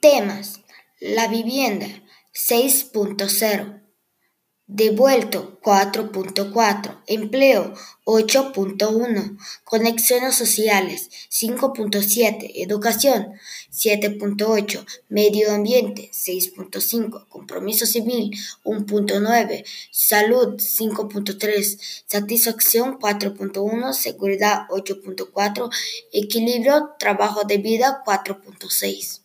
Temas. La vivienda 6.0. Devuelto 4.4. Empleo 8.1. Conexiones sociales 5.7. Educación 7.8. Medio ambiente 6.5. Compromiso civil 1.9. Salud 5.3. Satisfacción 4.1. Seguridad 8.4. Equilibrio trabajo de vida 4.6.